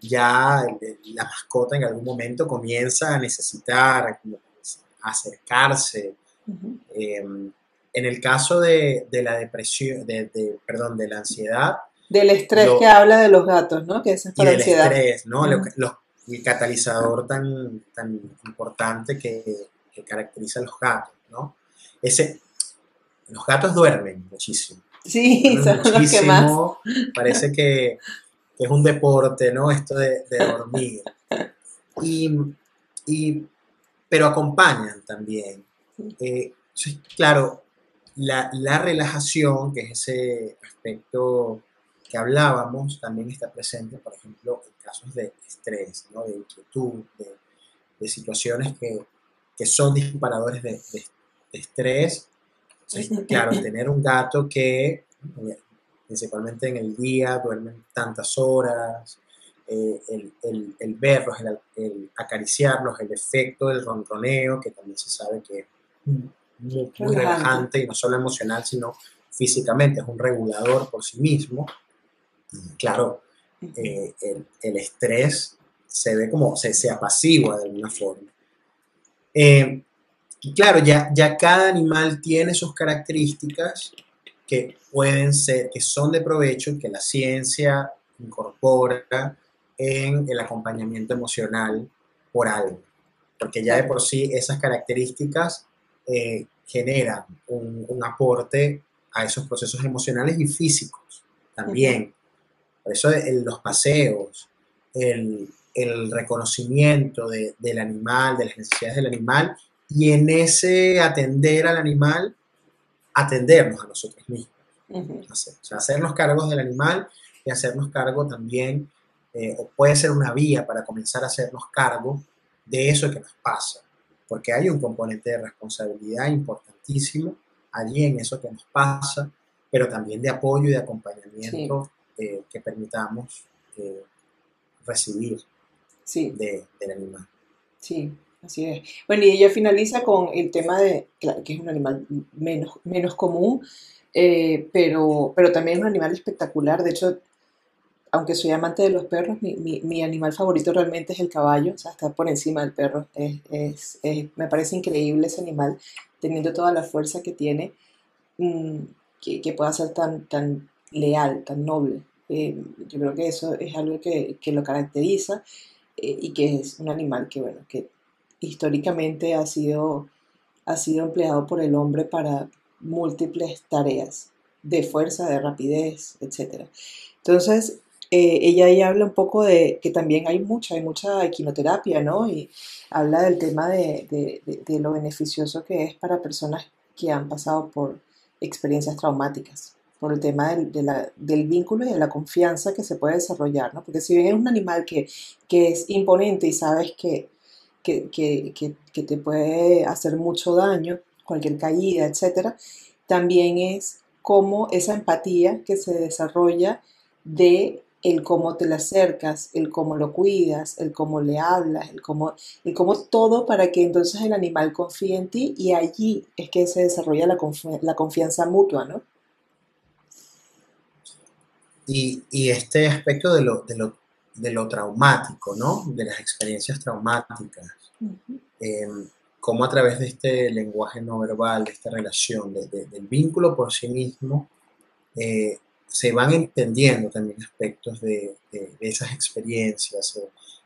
Ya la mascota en algún momento comienza a necesitar acercarse. Em, en el caso de, la depresión, de, perdón, de la ansiedad. Del estrés que habla de los gatos, ¿no? Que es para ansiedad. estrés, ¿no? el catalizador tan, tan importante que, caracteriza a los gatos, ¿no? Ese, los gatos duermen muchísimo. Sí, son los que más. Parece que es un deporte, ¿no? Esto de, dormir. Y, pero acompañan también. Eh, claro, la, relajación, que es ese aspecto que hablábamos, también está presente, por ejemplo, en casos de estrés, ¿no? de inquietud, de, situaciones que, son disparadores de, estrés. claro, tener un gato que principalmente en el día, duermen tantas horas, eh, el, el, verlos, el, acariciarlos, el efecto del ronroneo, que también se sabe que es muy, relajante y no solo emocional, sino físicamente, es un regulador por sí mismo. Claro, eh, el, estrés se ve como, se, se apacigua de alguna forma. Eh, y claro, ya, ya cada animal tiene sus características que pueden ser, que son de provecho que la ciencia incorpora en el acompañamiento emocional por algo. Porque ya de por sí esas características eh, generan un, aporte a esos procesos emocionales y físicos también. Por eso los paseos, el, reconocimiento del animal, de las necesidades del animal, y en ese atender al animal atendernos a nosotros mismos. o sea, hacernos cargos del animal y hacernos cargo también, eh, o puede ser una vía para comenzar a hacernos cargo de eso que nos pasa, porque hay un componente de responsabilidad importantísimo allí en eso que nos pasa, pero también de apoyo y de acompañamiento eh, que permitamos eh, recibir sí. del animal. Sí, Así es. Bueno, y ella finaliza con el tema de, que es un animal menos, menos común, eh, pero, pero también es un animal espectacular. De hecho, aunque soy amante de los perros, mi, mi, animal favorito realmente es el caballo, o sea, está por encima del perro. Es, me parece increíble ese animal, teniendo toda la fuerza que tiene, mm, que, que, pueda ser tan, tan leal, tan noble. Eh, yo creo que eso es algo que, que lo caracteriza eh, y que es un animal que, bueno, que históricamente ha sido, ha sido empleado por el hombre para múltiples tareas de fuerza, de rapidez, etc. Entonces, eh, ella ahí habla un poco de que también hay mucha, hay mucha equinoterapia, ¿no? Y habla del tema de, de, lo beneficioso que es para personas que han pasado por experiencias traumáticas, por el tema del, del vínculo y de la confianza que se puede desarrollar, ¿no? Porque si bien es un animal que, que es imponente y sabes que, que, que, que te puede hacer mucho daño, cualquier caída, etcétera, también es como esa empatía que se desarrolla de el cómo te le acercas, el cómo lo cuidas, el cómo le hablas, el cómo, cómo todo para que entonces el animal confíe en ti y allí es que se desarrolla la, la confianza mutua, ¿no? Y, y, este aspecto de lo, de, lo, de lo, traumático, ¿no? De las experiencias traumáticas. Uh -huh. eh, cómo a través de este lenguaje no verbal, de esta relación, de, de, del vínculo por sí mismo, eh, se van entendiendo también aspectos de, de esas experiencias, se,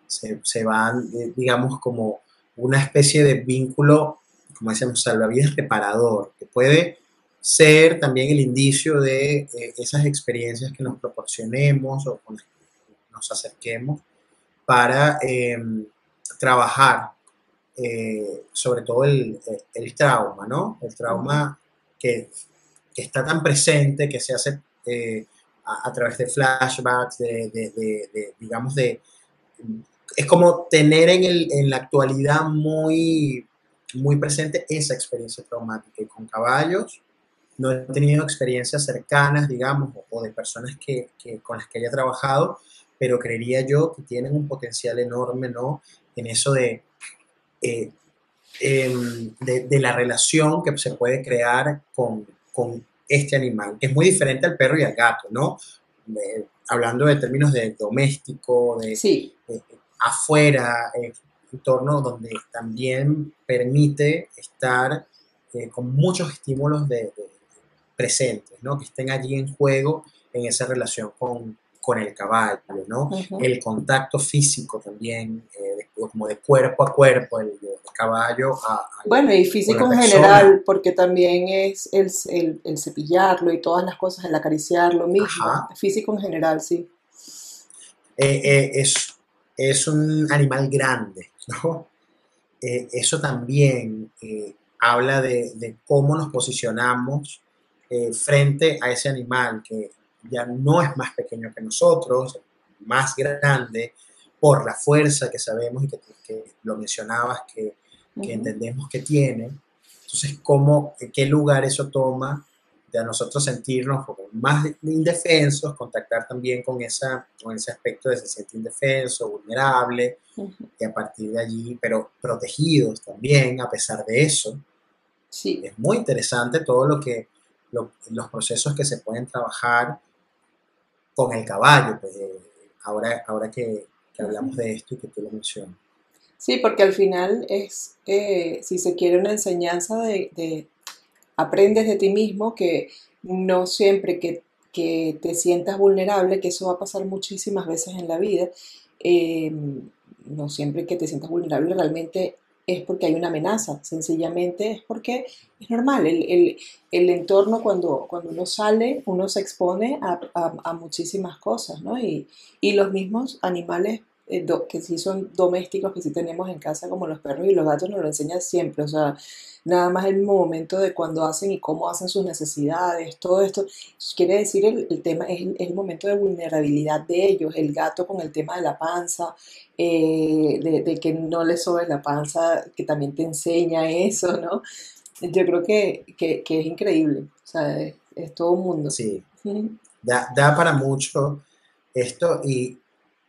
se, se van, digamos, como una especie de vínculo, como decíamos, salvavidas reparador, que puede ser también el indicio de eh, esas experiencias que nos proporcionemos o con las nos acerquemos para eh, trabajar eh, sobre todo el, el, trauma, ¿no? El trauma que, que, está tan presente, que se hace eh, a, a, través de flashbacks, de, de, de, digamos, de... Es como tener en, el, en la actualidad muy, muy presente esa experiencia traumática. Y con caballos no he tenido experiencias cercanas, digamos, o, o de personas que, que, con las que haya trabajado, pero creería yo que tienen un potencial enorme, ¿no? En eso de eh, eh, de, de, la relación que se puede crear con, con, este animal, que es muy diferente al perro y al gato, ¿no? Eh, hablando de términos de doméstico, de, sí. de afuera, entorno donde también permite estar eh, con muchos estímulos de, presentes, ¿no? Que estén allí en juego en esa relación con, con el caballo, ¿no? Uh -huh. El contacto físico también, eh, como de cuerpo a cuerpo, el, el caballo a, a, Bueno, y físico en general, porque también es el, el, el, cepillarlo y todas las cosas, el acariciarlo mismo, Ajá. físico en general, sí. Eh, eh, es, es un animal grande, ¿no? Eso también habla de, de, cómo nos posicionamos frente a ese animal que ya no es más pequeño que nosotros, más grande, por la fuerza que sabemos y que, que lo mencionabas, que, que uh -huh. entendemos que tiene. Entonces, ¿cómo, ¿qué lugar eso toma de a nosotros sentirnos como más indefensos, contactar también con, esa, con ese aspecto de se siente indefenso, vulnerable, uh -huh. y a partir de allí, pero protegidos también, a pesar de eso. Sí. Es muy interesante todo lo que, lo, los procesos que se pueden trabajar con el caballo, pues, eh, ahora, ahora que, que, hablamos de esto y que tú lo mencionas. Sí, porque al final es, eh, si se quiere, una enseñanza de, de, aprendes de ti mismo que no siempre que, que, te sientas vulnerable, que eso va a pasar muchísimas veces en la vida, eh, no siempre que te sientas vulnerable realmente es porque hay una amenaza, sencillamente es porque es normal, el, el, el entorno cuando, cuando uno sale, uno se expone a, a, muchísimas cosas, ¿no? Y, y los mismos animales eh, do, que sí son domésticos, que sí tenemos en casa, como los perros y los gatos, nos lo enseñan siempre, o sea, nada más el momento de cuando hacen y cómo hacen sus necesidades, todo esto, quiere decir el, el tema, es el, el, momento de vulnerabilidad de ellos, el gato con el tema de la panza, eh, de, de, que no le sobes la panza, que también te enseña eso, ¿no? Yo creo que, que, que es increíble, o sea, es, es todo un mundo. Sí, da, da, para mucho esto y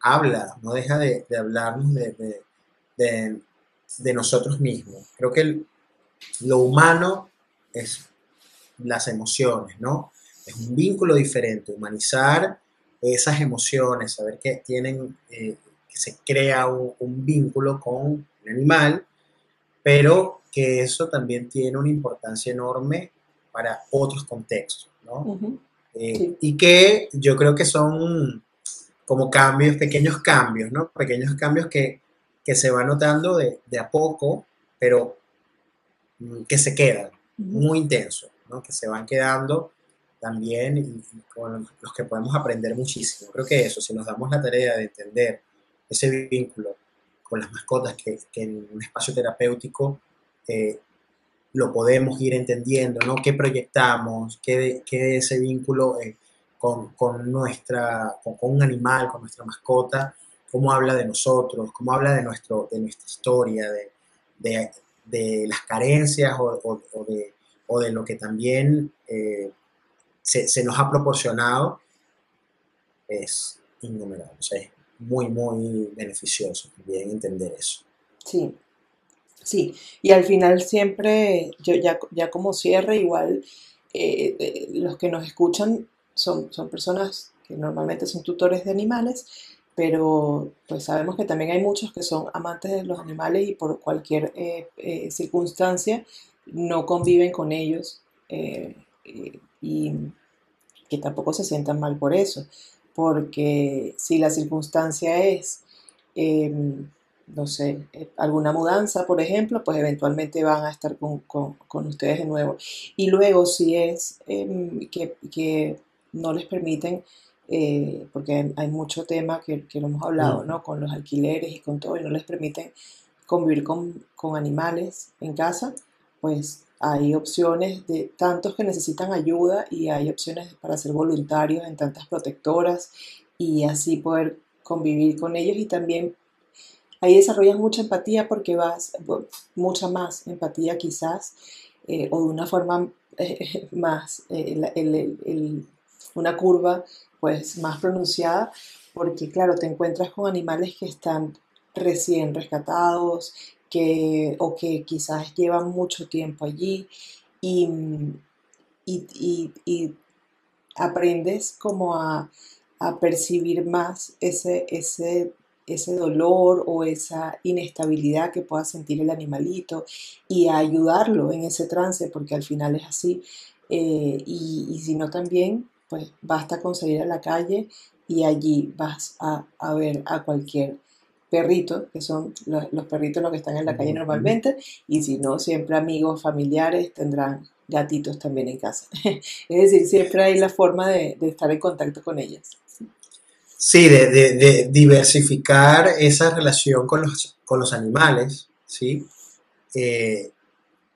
habla, no deja de, de hablarnos de, de, de, nosotros mismos. Creo que el, lo humano es las emociones, ¿no? Es un vínculo diferente, humanizar esas emociones, saber que tienen, eh, que se crea un, un, vínculo con un animal, pero que eso también tiene una importancia enorme para otros contextos, ¿no? Uh -huh. Eh, y que yo creo que son como cambios, pequeños cambios, ¿no? Pequeños cambios que, que se van notando de, de, a poco, pero mm, que se quedan muy intensos, ¿no? Que se van quedando también y, con los que podemos aprender muchísimo. Creo que eso, si nos damos la tarea de entender ese vínculo con las mascotas que, que en un espacio terapéutico eh, lo podemos ir entendiendo, ¿no? ¿Qué proyectamos? ¿Qué, qué ese vínculo eh, con, nuestra, con, con, un animal, con nuestra mascota? ¿Cómo habla de nosotros? ¿Cómo habla de, nuestro, de nuestra historia? De, de, las carencias o, de, o, de, lo que también eh, se, se, nos ha proporcionado? Es innumerable. O sea, es muy, muy beneficioso también entender eso. Sí, Sí, y al final siempre, yo ya, ya como cierre, igual eh, eh, los que nos escuchan son, son personas que normalmente son tutores de animales, pero pues sabemos que también hay muchos que son amantes de los animales y por cualquier eh, eh, circunstancia no conviven con ellos eh, y que tampoco se sientan mal por eso, porque si la circunstancia es em, no sé, alguna mudanza, por ejemplo, pues eventualmente van a estar con, con, con ustedes de nuevo. Y luego si es eh, que, que, no les permiten, eh, porque hay, hay, mucho tema que, que, lo hemos hablado, ¿no? Con los alquileres y con todo, y no les permiten convivir con, con animales en casa, pues hay opciones de tantos que necesitan ayuda y hay opciones para ser voluntarios en tantas protectoras y así poder convivir con ellos y también Ahí desarrollas mucha empatía porque vas, mucha más empatía quizás, eh, o de una forma eh, más, eh, el, el, el, una curva pues más pronunciada, porque claro, te encuentras con animales que están recién rescatados, que, o que quizás llevan mucho tiempo allí y, y, y, aprendes como a, a, percibir más ese, ese ese dolor o esa inestabilidad que pueda sentir el animalito y a ayudarlo en ese trance, porque al final es así. Eh, y, y, si no también, pues basta con salir a la calle y allí vas a, a ver a cualquier perrito, que son los, los, perritos los que están en la calle normalmente, y si no, siempre amigos, familiares tendrán gatitos también en casa. es decir, siempre hay la forma de, de estar en contacto con ellas. Sí, de, de, de, diversificar esa relación con los, con los animales, ¿sí? Eh,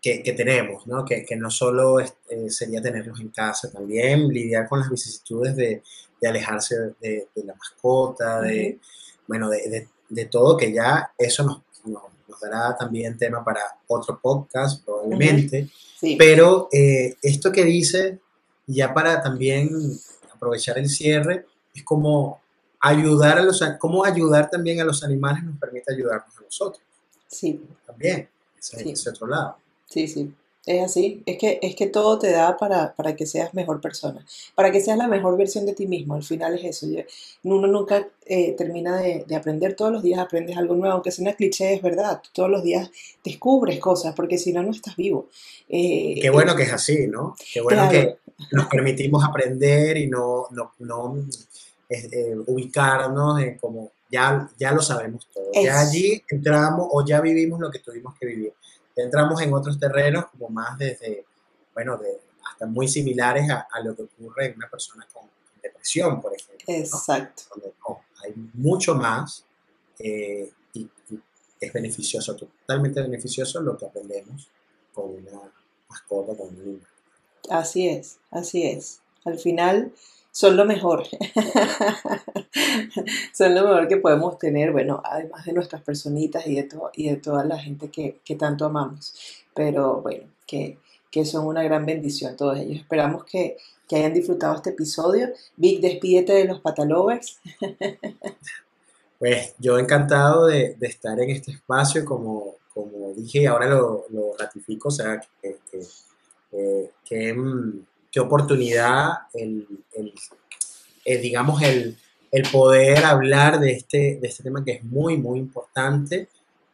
que, que, tenemos, ¿no? Que, que no solo es, eh, sería tenerlos en casa, también lidiar con las vicisitudes de, de alejarse de, la mascota, de, bueno, de, todo, que ya eso nos, nos, nos, dará también tema para otro podcast, probablemente. Uh -huh. sí. Pero eh, esto que dice, ya para también aprovechar el cierre, es como ayudar a los, cómo ayudar también a los animales nos permite ayudarnos a nosotros. Sí. También, ese, sí. ese otro lado. Sí, sí. Es así, es que, es que todo te da para, para, que seas mejor persona, para que seas la mejor versión de ti mismo, al final es eso. Uno nunca eh, termina de, de, aprender, todos los días aprendes algo nuevo, aunque sea una cliché, es verdad, todos los días descubres cosas, porque si no, no estás vivo. Eh, Qué bueno que es así, ¿no? Qué bueno claro. que nos permitimos aprender y no, no, no eh, ubicarnos en como ya, ya lo sabemos todo. Es. Ya allí entramos o ya vivimos lo que tuvimos que vivir. Entramos en otros terrenos como más desde, bueno, de, hasta muy similares a, a, lo que ocurre en una persona con depresión, por ejemplo. Exacto. ¿no? Donde, oh, hay mucho más eh, y, y, es beneficioso, totalmente beneficioso lo que aprendemos con una mascota, con un niño. Así es, así es. Al final, son lo mejor. son lo mejor que podemos tener, bueno, además de nuestras personitas y de, to y de toda la gente que, que, tanto amamos. Pero bueno, que, que, son una gran bendición todos ellos. Esperamos que, que hayan disfrutado este episodio. Vic, despídete de los patalovers. pues yo encantado de, de, estar en este espacio, como, como dije y ahora lo, lo ratifico, o sea, que, que, mm, qué oportunidad el, el, el digamos, el, el, poder hablar de este, de este tema que es muy, muy importante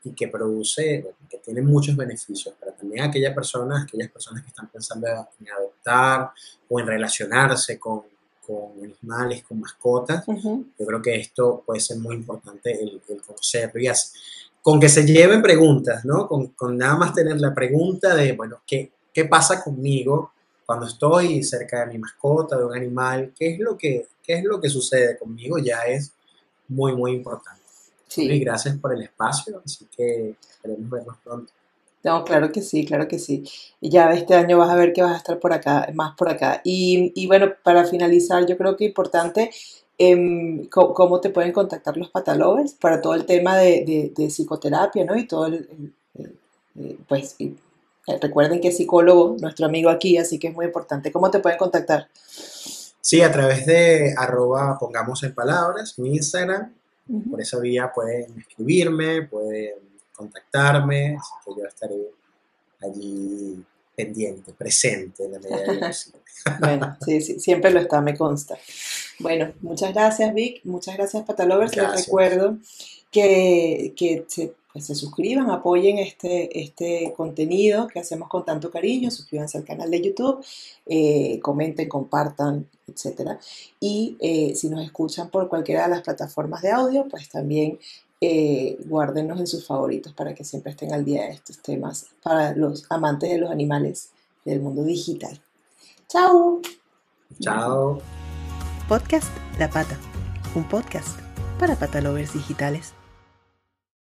y que produce, que tiene muchos beneficios, pero también aquellas personas, aquellas personas que están pensando en adoptar o en relacionarse con, con animales, con mascotas. Yo creo que esto puede ser muy importante el, el conocerlo y así, con que se lleven preguntas, ¿no? Con, con, nada más tener la pregunta de, bueno, ¿qué, ¿qué pasa conmigo cuando estoy cerca de mi mascota, de un animal? ¿Qué es lo que, qué es lo que sucede conmigo? Ya es muy, muy importante. Sí. Y gracias por el espacio, así que esperemos vernos pronto. No, claro que sí, claro que sí. Y ya este año vas a ver que vas a estar por acá, más por acá. Y, y bueno, para finalizar, yo creo que importante, eh, cómo te pueden contactar los patalovers para todo el tema de, de, psicoterapia, ¿no? Y todo el, pues, y, eh, recuerden que es psicólogo, nuestro amigo aquí, así que es muy importante. ¿Cómo te pueden contactar? Sí, a través de arroba pongamos en palabras, mi Instagram. Por esa vía pueden escribirme, pueden contactarme, así que yo estaré allí pendiente, presente en la medida de Bueno, sí, sí, siempre lo está, me consta. Bueno, muchas gracias Vic, muchas gracias Patalovers, les recuerdo que, que se, pues, se, suscriban, apoyen este, este contenido que hacemos con tanto cariño, suscríbanse al canal de YouTube, eh, comenten, compartan, etc. Y eh, si nos escuchan por cualquiera de las plataformas de audio, pues también eh, guárdenos en sus favoritos para que siempre estén al día de estos temas para los amantes de los animales del mundo digital. Chao. Chao. Podcast La Pata, un podcast para patalovers digitales.